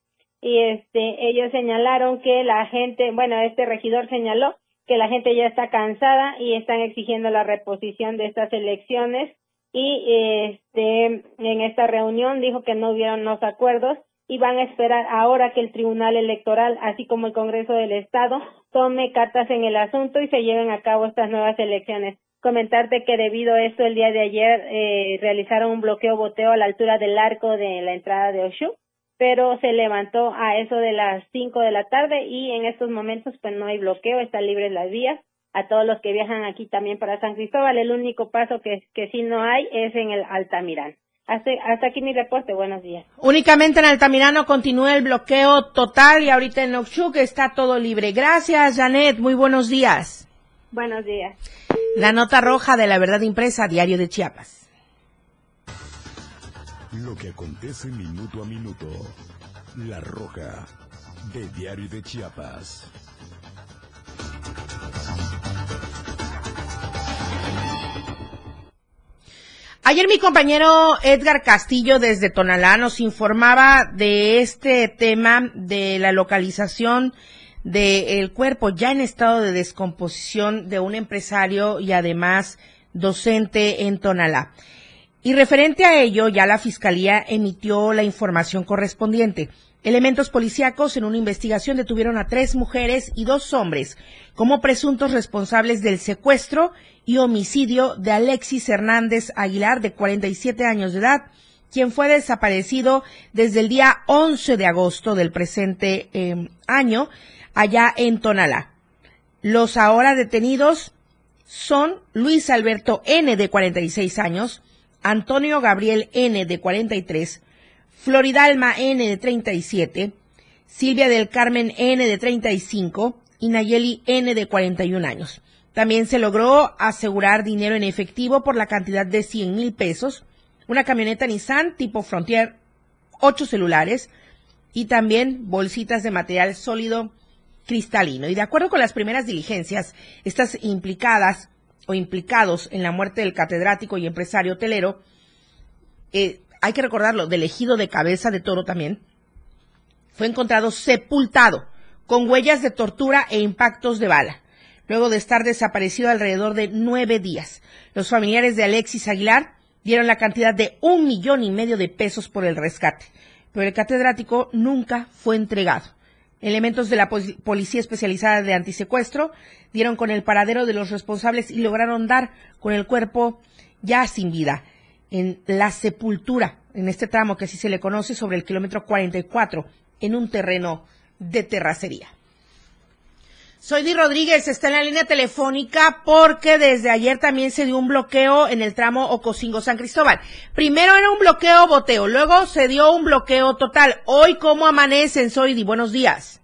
Y este, ellos señalaron que la gente, bueno, este regidor señaló que la gente ya está cansada y están exigiendo la reposición de estas elecciones y este en esta reunión dijo que no hubieron los acuerdos y van a esperar ahora que el Tribunal Electoral, así como el Congreso del Estado, tome cartas en el asunto y se lleven a cabo estas nuevas elecciones. Comentarte que debido a esto el día de ayer eh, realizaron un bloqueo boteo a la altura del arco de la entrada de Oshu, pero se levantó a eso de las 5 de la tarde y en estos momentos pues no hay bloqueo, están libres las vías. A todos los que viajan aquí también para San Cristóbal, el único paso que, que sí no hay es en el Altamirán. Hasta, hasta aquí mi reporte, buenos días. Únicamente en Altamirano continúa el bloqueo total y ahorita en Ochuc está todo libre. Gracias, Janet. Muy buenos días. Buenos días. La nota roja de la verdad impresa, Diario de Chiapas. Lo que acontece minuto a minuto. La roja de Diario de Chiapas. Ayer mi compañero Edgar Castillo desde Tonalá nos informaba de este tema de la localización del cuerpo ya en estado de descomposición de un empresario y además docente en Tonalá. Y referente a ello, ya la Fiscalía emitió la información correspondiente. Elementos policíacos en una investigación detuvieron a tres mujeres y dos hombres como presuntos responsables del secuestro y homicidio de Alexis Hernández Aguilar, de 47 años de edad, quien fue desaparecido desde el día 11 de agosto del presente eh, año allá en Tonalá. Los ahora detenidos son Luis Alberto N, de 46 años, Antonio Gabriel N, de 43, Floridalma N, de 37, Silvia del Carmen N, de 35 y Nayeli N, de 41 años. También se logró asegurar dinero en efectivo por la cantidad de 100 mil pesos, una camioneta Nissan tipo Frontier, ocho celulares y también bolsitas de material sólido cristalino. Y de acuerdo con las primeras diligencias, estas implicadas o implicados en la muerte del catedrático y empresario hotelero, eh, hay que recordarlo, del ejido de cabeza de toro también, fue encontrado sepultado con huellas de tortura e impactos de bala, luego de estar desaparecido alrededor de nueve días. Los familiares de Alexis Aguilar dieron la cantidad de un millón y medio de pesos por el rescate, pero el catedrático nunca fue entregado. Elementos de la Policía Especializada de Antisecuestro dieron con el paradero de los responsables y lograron dar con el cuerpo ya sin vida en la sepultura, en este tramo que así se le conoce, sobre el kilómetro 44, en un terreno de terracería. Soy Di Rodríguez, está en la línea telefónica porque desde ayer también se dio un bloqueo en el tramo Ocosingo-San Cristóbal. Primero era un bloqueo boteo, luego se dio un bloqueo total. Hoy, ¿cómo amanecen, Soy Di? Buenos días.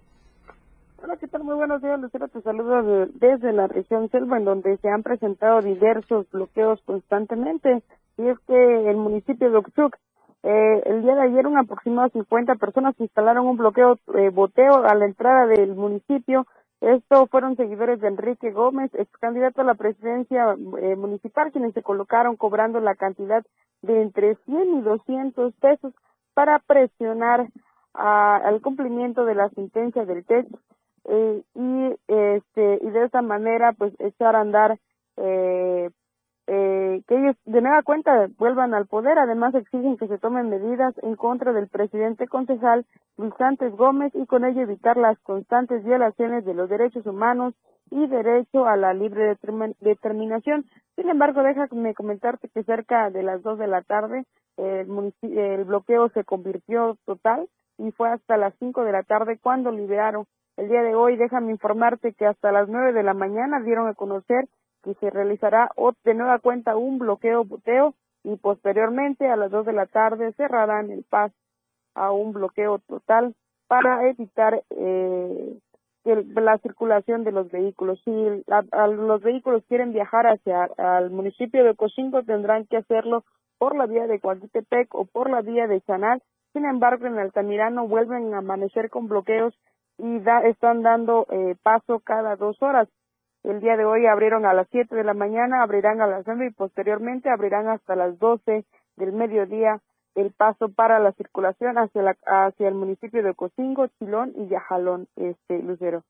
Hola, ¿qué tal? muy buenos días, Lucero. Te saludo de- desde la región Selva, en donde se han presentado diversos bloqueos constantemente. Y es que el municipio de Oxuc, eh, el día de ayer, un aproximado de 50 personas instalaron un bloqueo eh, boteo a la entrada del municipio. Esto fueron seguidores de Enrique Gómez, ex candidato a la presidencia eh, municipal, quienes se colocaron cobrando la cantidad de entre 100 y 200 pesos para presionar a- al cumplimiento de la sentencia del TEC eh, y este y de esta manera pues echar a andar eh, eh, que ellos de nueva cuenta vuelvan al poder además exigen que se tomen medidas en contra del presidente concejal Luis Santos Gómez y con ello evitar las constantes violaciones de los derechos humanos y derecho a la libre determin- determinación. Sin embargo, déjame comentarte que cerca de las dos de la tarde el, el bloqueo se convirtió total y fue hasta las 5 de la tarde cuando liberaron. El día de hoy, déjame informarte que hasta las 9 de la mañana dieron a conocer que se realizará de nueva cuenta un bloqueo boteo y posteriormente a las 2 de la tarde cerrarán el paso a un bloqueo total para evitar eh, la circulación de los vehículos. Si la- los vehículos quieren viajar hacia al municipio de Cocingo tendrán que hacerlo por la vía de Coaquitepec o por la vía de Chanal. Sin embargo, en Altamirano vuelven a amanecer con bloqueos y da- están dando eh, paso cada dos horas. El día de hoy abrieron a las 7 de la mañana, abrirán a las 9 y posteriormente abrirán hasta las 12 del mediodía el paso para la circulación hacia la, hacia el municipio de Cocingo, Chilón y Yajalón, este Lucero.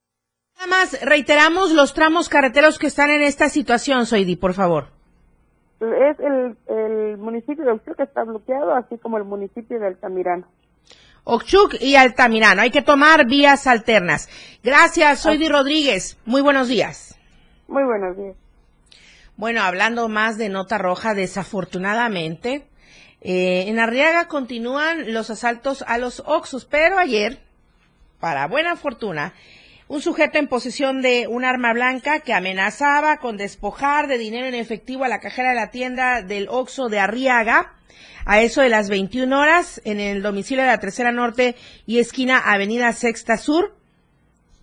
Nada más, reiteramos los tramos carreteros que están en esta situación, Soidi, por favor. Es el, el municipio de que está bloqueado, así como el municipio de Altamirano. Ochuc y Altamirano. Hay que tomar vías alternas. Gracias, Soidi Rodríguez. Muy buenos días. Muy buenos días. Bueno, hablando más de nota roja, desafortunadamente, eh, en Arriaga continúan los asaltos a los Oxos, pero ayer, para buena fortuna, un sujeto en posesión de un arma blanca que amenazaba con despojar de dinero en efectivo a la cajera de la tienda del Oxo de Arriaga, a eso de las 21 horas, en el domicilio de la Tercera Norte y esquina Avenida Sexta Sur,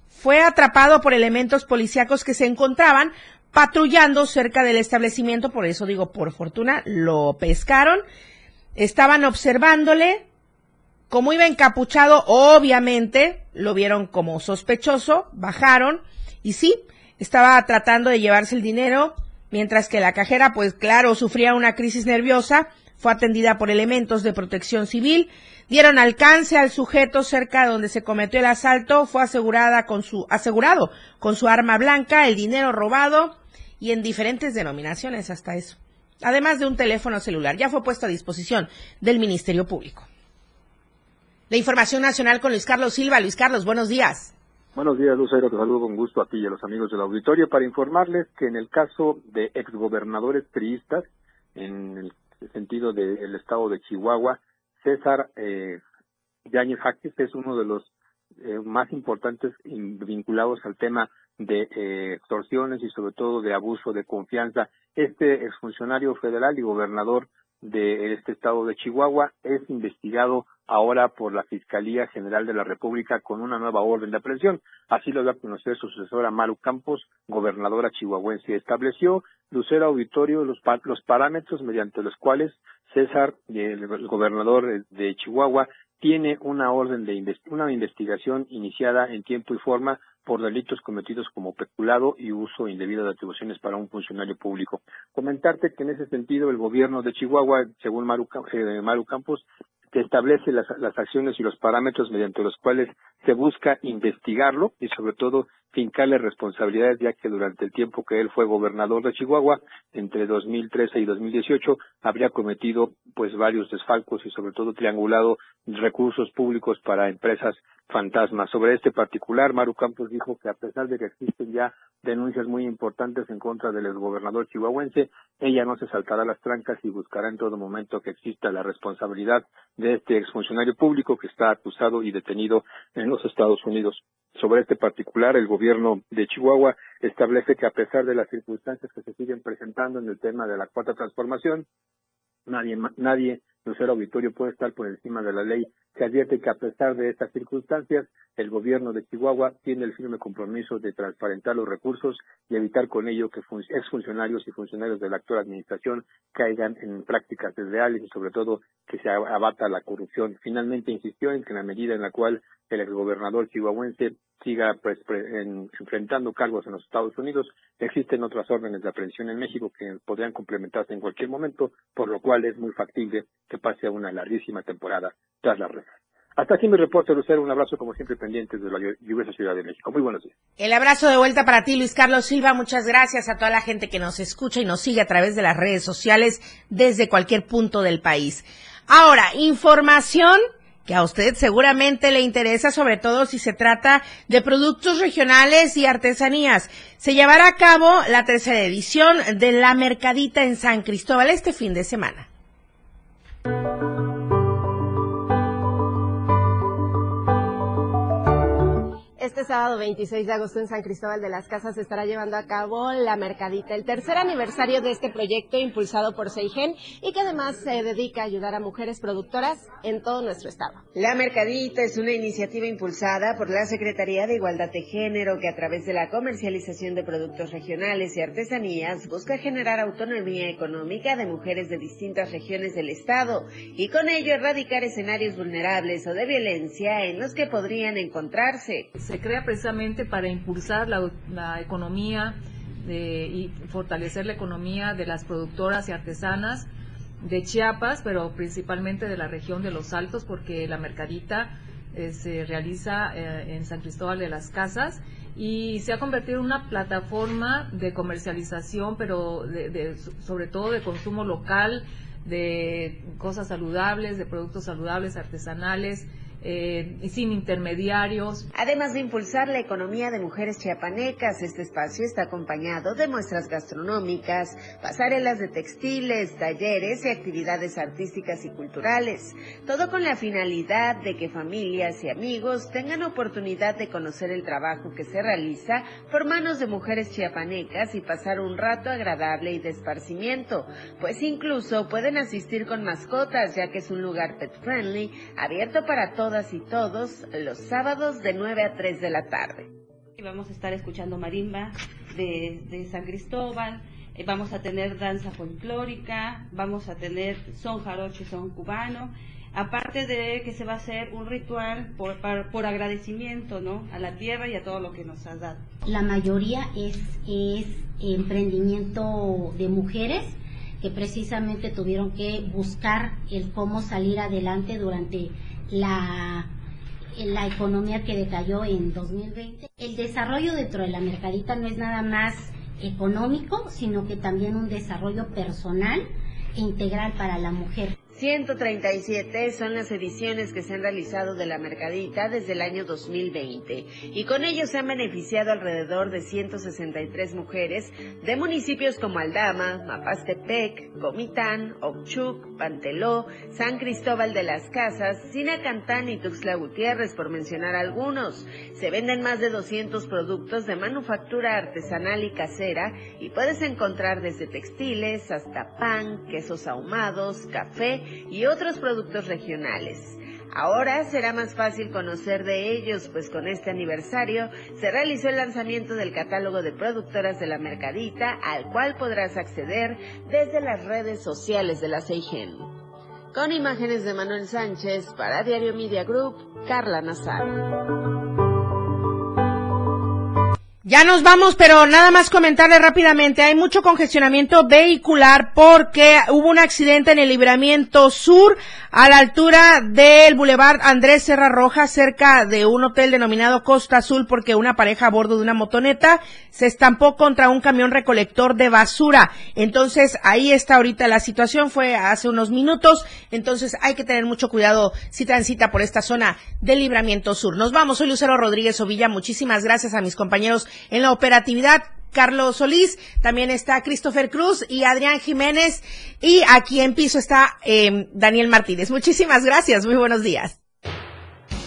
fue atrapado por elementos policíacos que se encontraban patrullando cerca del establecimiento, por eso digo, por fortuna, lo pescaron, estaban observándole, como iba encapuchado, obviamente, lo vieron como sospechoso, bajaron, y sí, estaba tratando de llevarse el dinero, mientras que la cajera, pues claro, sufría una crisis nerviosa, fue atendida por elementos de protección civil, dieron alcance al sujeto cerca donde se cometió el asalto, fue asegurada con su, asegurado con su arma blanca, el dinero robado y en diferentes denominaciones hasta eso. Además de un teléfono celular, ya fue puesto a disposición del Ministerio Público. La información nacional con Luis Carlos Silva. Luis Carlos, buenos días. Buenos días, Lucero. Te saludo con gusto a ti y a los amigos del auditorio para informarles que en el caso de exgobernadores priistas, en el sentido del estado de Chihuahua, César eh, Yáñez es uno de los eh, más importantes in- vinculados al tema de eh, extorsiones y sobre todo de abuso de confianza. Este exfuncionario federal y gobernador de este estado de Chihuahua es investigado ahora por la Fiscalía General de la República con una nueva orden de aprehensión. Así lo dio a conocer su sucesora Maru Campos, gobernadora chihuahuense. Estableció Lucero Auditorio los, pa- los parámetros mediante los cuales César, el, gobernador de Chihuahua, tiene una orden de inves- una investigación iniciada en tiempo y forma por delitos cometidos como peculado y uso indebido de atribuciones para un funcionario público. Comentarte que en ese sentido el gobierno de Chihuahua, según Maru, eh, Maru Campos, que establece las, las acciones y los parámetros mediante los cuales se busca investigarlo y sobre todo fincarle responsabilidades ya que durante el tiempo que él fue gobernador de Chihuahua entre 2013 y 2018 habría cometido pues varios desfalcos y sobre todo triangulado recursos públicos para empresas fantasmas. Sobre este particular, Maru Campos dijo que a pesar de que existen ya denuncias muy importantes en contra del exgobernador chihuahuense, ella no se saltará las trancas y buscará en todo momento que exista la responsabilidad de este exfuncionario público que está acusado y detenido en los Estados Unidos. Sobre este particular, el gobierno de Chihuahua establece que a pesar de las circunstancias que se siguen presentando en el tema de la cuarta transformación, nadie, nadie, Lucero Auditorio, puede estar por encima de la ley Se advierte que a pesar de estas circunstancias, el gobierno de Chihuahua tiene el firme compromiso de transparentar los recursos y evitar con ello que exfuncionarios y funcionarios de la actual administración caigan en prácticas desleales y sobre todo que se abata la corrupción. Finalmente insistió en que en la medida en la cual el exgobernador chihuahuense siga pues, enfrentando cargos en los Estados Unidos, existen otras órdenes de aprehensión en México que podrían complementarse en cualquier momento, por lo cual es muy factible que pase a una larguísima temporada tras la rejas. Hasta aquí mi reporte, Lucero. Un abrazo, como siempre, pendiente de la lluviosa Ciudad de México. Muy buenos días. El abrazo de vuelta para ti, Luis Carlos Silva. Muchas gracias a toda la gente que nos escucha y nos sigue a través de las redes sociales desde cualquier punto del país. Ahora, información que a usted seguramente le interesa, sobre todo si se trata de productos regionales y artesanías. Se llevará a cabo la tercera edición de la Mercadita en San Cristóbal este fin de semana. Thank you. Este sábado 26 de agosto en San Cristóbal de las Casas se estará llevando a cabo la Mercadita, el tercer aniversario de este proyecto impulsado por Seigen y que además se dedica a ayudar a mujeres productoras en todo nuestro estado. La Mercadita es una iniciativa impulsada por la Secretaría de Igualdad de Género que a través de la comercialización de productos regionales y artesanías busca generar autonomía económica de mujeres de distintas regiones del estado y con ello erradicar escenarios vulnerables o de violencia en los que podrían encontrarse se crea precisamente para impulsar la, economía y fortalecer la economía de las productoras y artesanas de Chiapas, pero principalmente de la región de los Altos, porque la mercadita eh, se realiza eh, en San Cristóbal de las Casas y se ha convertido en una plataforma de comercialización, pero sobre todo de consumo local, de cosas saludables, de productos saludables, artesanales, eh, sin intermediarios. Además de impulsar la economía de mujeres chiapanecas, este espacio está acompañado de muestras gastronómicas, pasarelas de textiles, talleres y actividades artísticas y culturales, todo con la finalidad de que familias y amigos tengan oportunidad de conocer el trabajo que se realiza por manos de mujeres chiapanecas y pasar un rato agradable y de esparcimiento, pues incluso pueden asistir con mascotas ya que es un lugar pet friendly, abierto para todas y todos los sábados de 9 a 3 de la tarde. Vamos a estar escuchando marimba de, San Cristóbal, eh, vamos a tener danza folclórica, vamos a tener son jarocho y son cubano, aparte de que se va a hacer un ritual por, por, agradecimiento ¿no? a la tierra y a todo lo que nos ha dado. La mayoría es, es emprendimiento de mujeres que precisamente tuvieron que buscar el cómo salir adelante durante la, la economía que decayó en 2020. El desarrollo dentro de la mercadita no es nada más económico, sino que también un desarrollo personal e integral para la mujer. 137 son las ediciones que se han realizado de la Mercadita desde el año 2020 y con ello se han beneficiado alrededor de 163 mujeres de municipios como Aldama, Mapastepec, Comitán, Ochuc, Panteló, San Cristóbal de las Casas, Sinacantán y Tuxtla Gutiérrez por mencionar algunos. Se venden más de 200 productos de manufactura artesanal y casera y puedes encontrar desde textiles hasta pan, quesos ahumados, café y otros productos regionales. Ahora será más fácil conocer de ellos, pues con este aniversario se realizó el lanzamiento del catálogo de productoras de la Mercadita, al cual podrás acceder desde las redes sociales de la Seigen. Con imágenes de Manuel Sánchez para Diario Media Group, Carla Nazar. Ya nos vamos, pero nada más comentarle rápidamente. Hay mucho congestionamiento vehicular porque hubo un accidente en el libramiento sur a la altura del Boulevard Andrés Serra Roja, cerca de un hotel denominado Costa Azul, porque una pareja a bordo de una motoneta se estampó contra un camión recolector de basura. Entonces, ahí está ahorita la situación, fue hace unos minutos. Entonces, hay que tener mucho cuidado si transita por esta zona del libramiento sur. Nos vamos, soy Lucero Rodríguez Ovilla. Muchísimas gracias a mis compañeros en la operatividad. Carlos Solís, también está Christopher Cruz y Adrián Jiménez y aquí en piso está eh, Daniel Martínez. Muchísimas gracias, muy buenos días.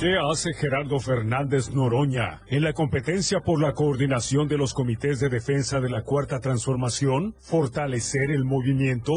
¿Qué hace Gerardo Fernández Noroña en la competencia por la coordinación de los comités de defensa de la Cuarta Transformación? Fortalecer el movimiento